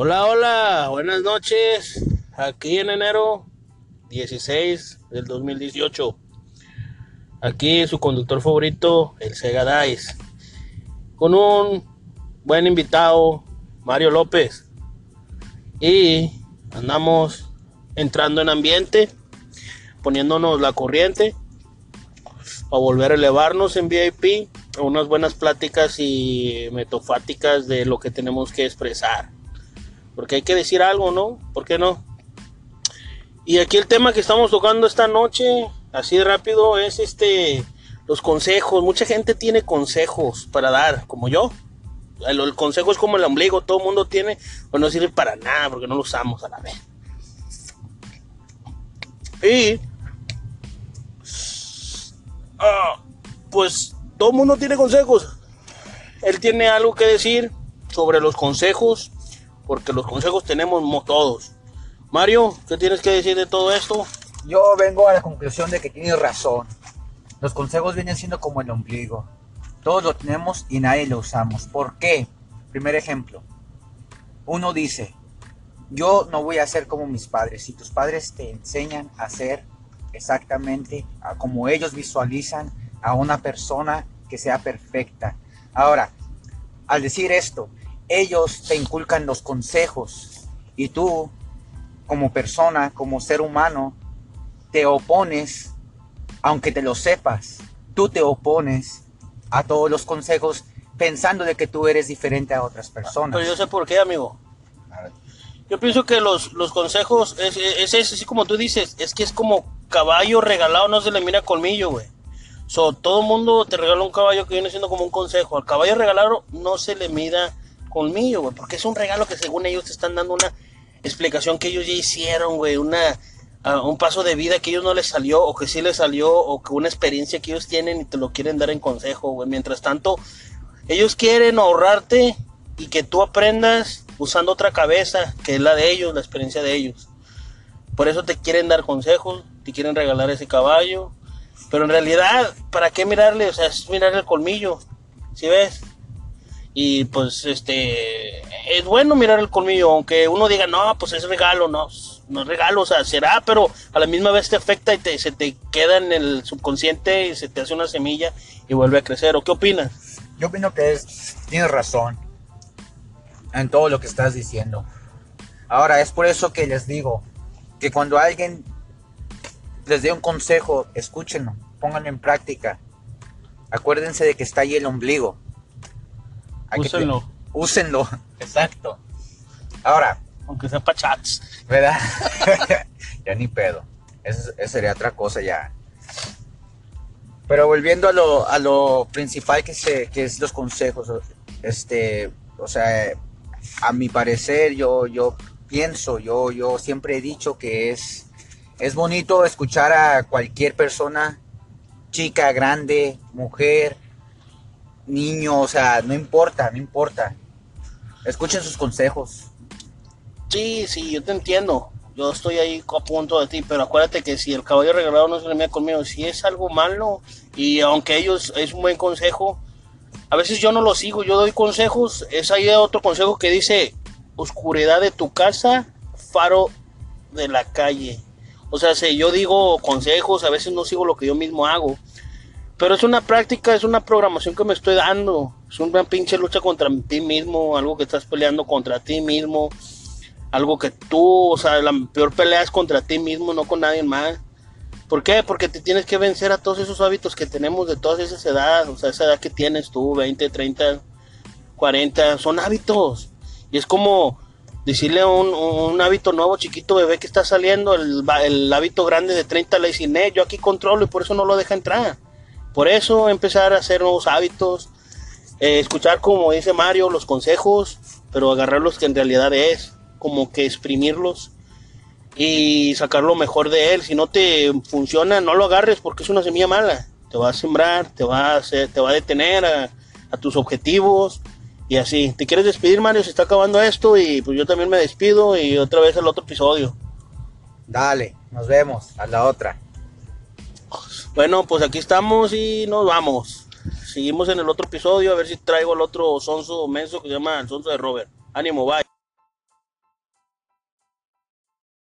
Buenas noches, aquí en enero 16 del 2018. Aquí su conductor favorito, el Sega Dice, con un buen invitado, Mario López. Y andamos entrando en ambiente, poniéndonos la corriente para volver a elevarnos en VIP a unas buenas pláticas y metafáticas de lo que tenemos que expresar. Porque hay que decir algo, ¿no? ¿Por qué no? Y aquí el tema que estamos tocando esta noche, así de rápido, es este los consejos. Mucha gente tiene consejos para dar, como yo. El, consejo es como el ombligo, todo el mundo tiene, pues no sirve para nada porque no lo usamos a la vez. Y ah, pues todo el mundo tiene consejos. Él tiene algo que decir sobre los consejos, porque los consejos tenemos todos. Mario, ¿qué tienes que decir de todo esto? Yo vengo a la conclusión de que tienes razón. Los consejos vienen siendo como el ombligo. Todos lo tenemos y nadie lo usamos. ¿Por qué? Primer ejemplo. Uno dice, yo no voy a ser como mis padres. Si tus padres te enseñan a ser exactamente como ellos visualizan a una persona que sea perfecta. Ahora, al decir esto, ellos te inculcan los consejos y tú como persona, como ser humano, te opones, aunque te lo sepas, tú te opones a todos los consejos pensando de que tú eres diferente a otras personas. Pero yo sé por qué, amigo. Yo pienso que los, los consejos, es, es, así como tú dices, es que es como caballo regalado, no se le mira colmillo, güey. Todo mundo te regala un caballo que viene siendo como un consejo. Al caballo regalado no se le mida colmillo, güey, porque es un regalo que según ellos te están dando una explicación que ellos ya hicieron, güey, una, uh, un paso de vida que ellos no les salió o que sí les salió o que una experiencia que ellos tienen y te lo quieren dar en consejo, güey. Mientras tanto, ellos quieren ahorrarte y que tú aprendas usando otra cabeza, que es la de ellos, la experiencia de ellos. Por eso te quieren dar consejos, te quieren regalar ese caballo, pero en realidad, ¿para qué mirarle? O sea, es mirar el colmillo, ¿sí ves? Y pues este es bueno mirar el colmillo, aunque uno diga, no, pues es regalo, no, no es regalo, o sea, será, pero a la misma vez te afecta y te, se te queda en el subconsciente y se te hace una semilla y vuelve a crecer. ¿O qué opinas? Yo opino que es, tienes razón en todo lo que estás diciendo. Ahora, es por eso que les digo que cuando alguien les dé un consejo, escúchenlo, pónganlo en práctica. Acuérdense de que está ahí el ombligo úsenlo. úsenlo, exacto. Ahora. Aunque sea para chats. ¿Verdad? ya ni pedo. Eso, sería otra cosa ya. Pero volviendo a lo, a lo principal que, se, que es los consejos. Este, o sea, a mi parecer, yo, yo pienso, yo, yo siempre he dicho que es, es bonito escuchar a cualquier persona, chica, grande, mujer, niño, o sea, no importa, no importa. Escuchen sus consejos. Sí, sí, yo te entiendo. Yo estoy ahí a punto de ti, pero acuérdate que si el caballo regalado no se le mide conmigo, si es algo malo, y aunque ellos es un buen consejo, a veces yo no lo sigo, yo doy consejos. Es ahí otro consejo que dice: oscuridad de tu casa, faro de la calle. O sea, si yo digo consejos, a veces no sigo lo que yo mismo hago. Pero es una práctica, es una programación que me estoy dando. Es una pinche lucha contra ti mismo, algo que estás peleando contra ti mismo. Algo que tú, o sea, la peor pelea es contra ti mismo, no con nadie más. ¿Por qué? Porque te tienes que vencer a todos esos hábitos que tenemos de todas esas edades. O sea, esa edad que tienes tú, 20, 30, 40, son hábitos. Y es como decirle un, un hábito nuevo, chiquito bebé que está saliendo, el, el hábito grande de 30 le dice, yo aquí controlo y por eso no lo deja entrar. Por eso empezar a hacer nuevos hábitos, eh, escuchar como dice Mario los consejos, pero agarrarlos que en realidad es, como que exprimirlos y sacar lo mejor de él. Si no te funciona, no lo agarres porque es una semilla mala. Te va a sembrar, te va a, hacer, te va a detener a, a tus objetivos y así. ¿Te quieres despedir, Mario? Se está acabando esto y pues yo también me despido y otra vez al otro episodio. Dale, nos vemos a la otra. Bueno, pues aquí estamos y nos vamos. Seguimos en el otro episodio a ver si traigo el otro sonso menso que se llama el sonso de Robert. Ánimo, bye.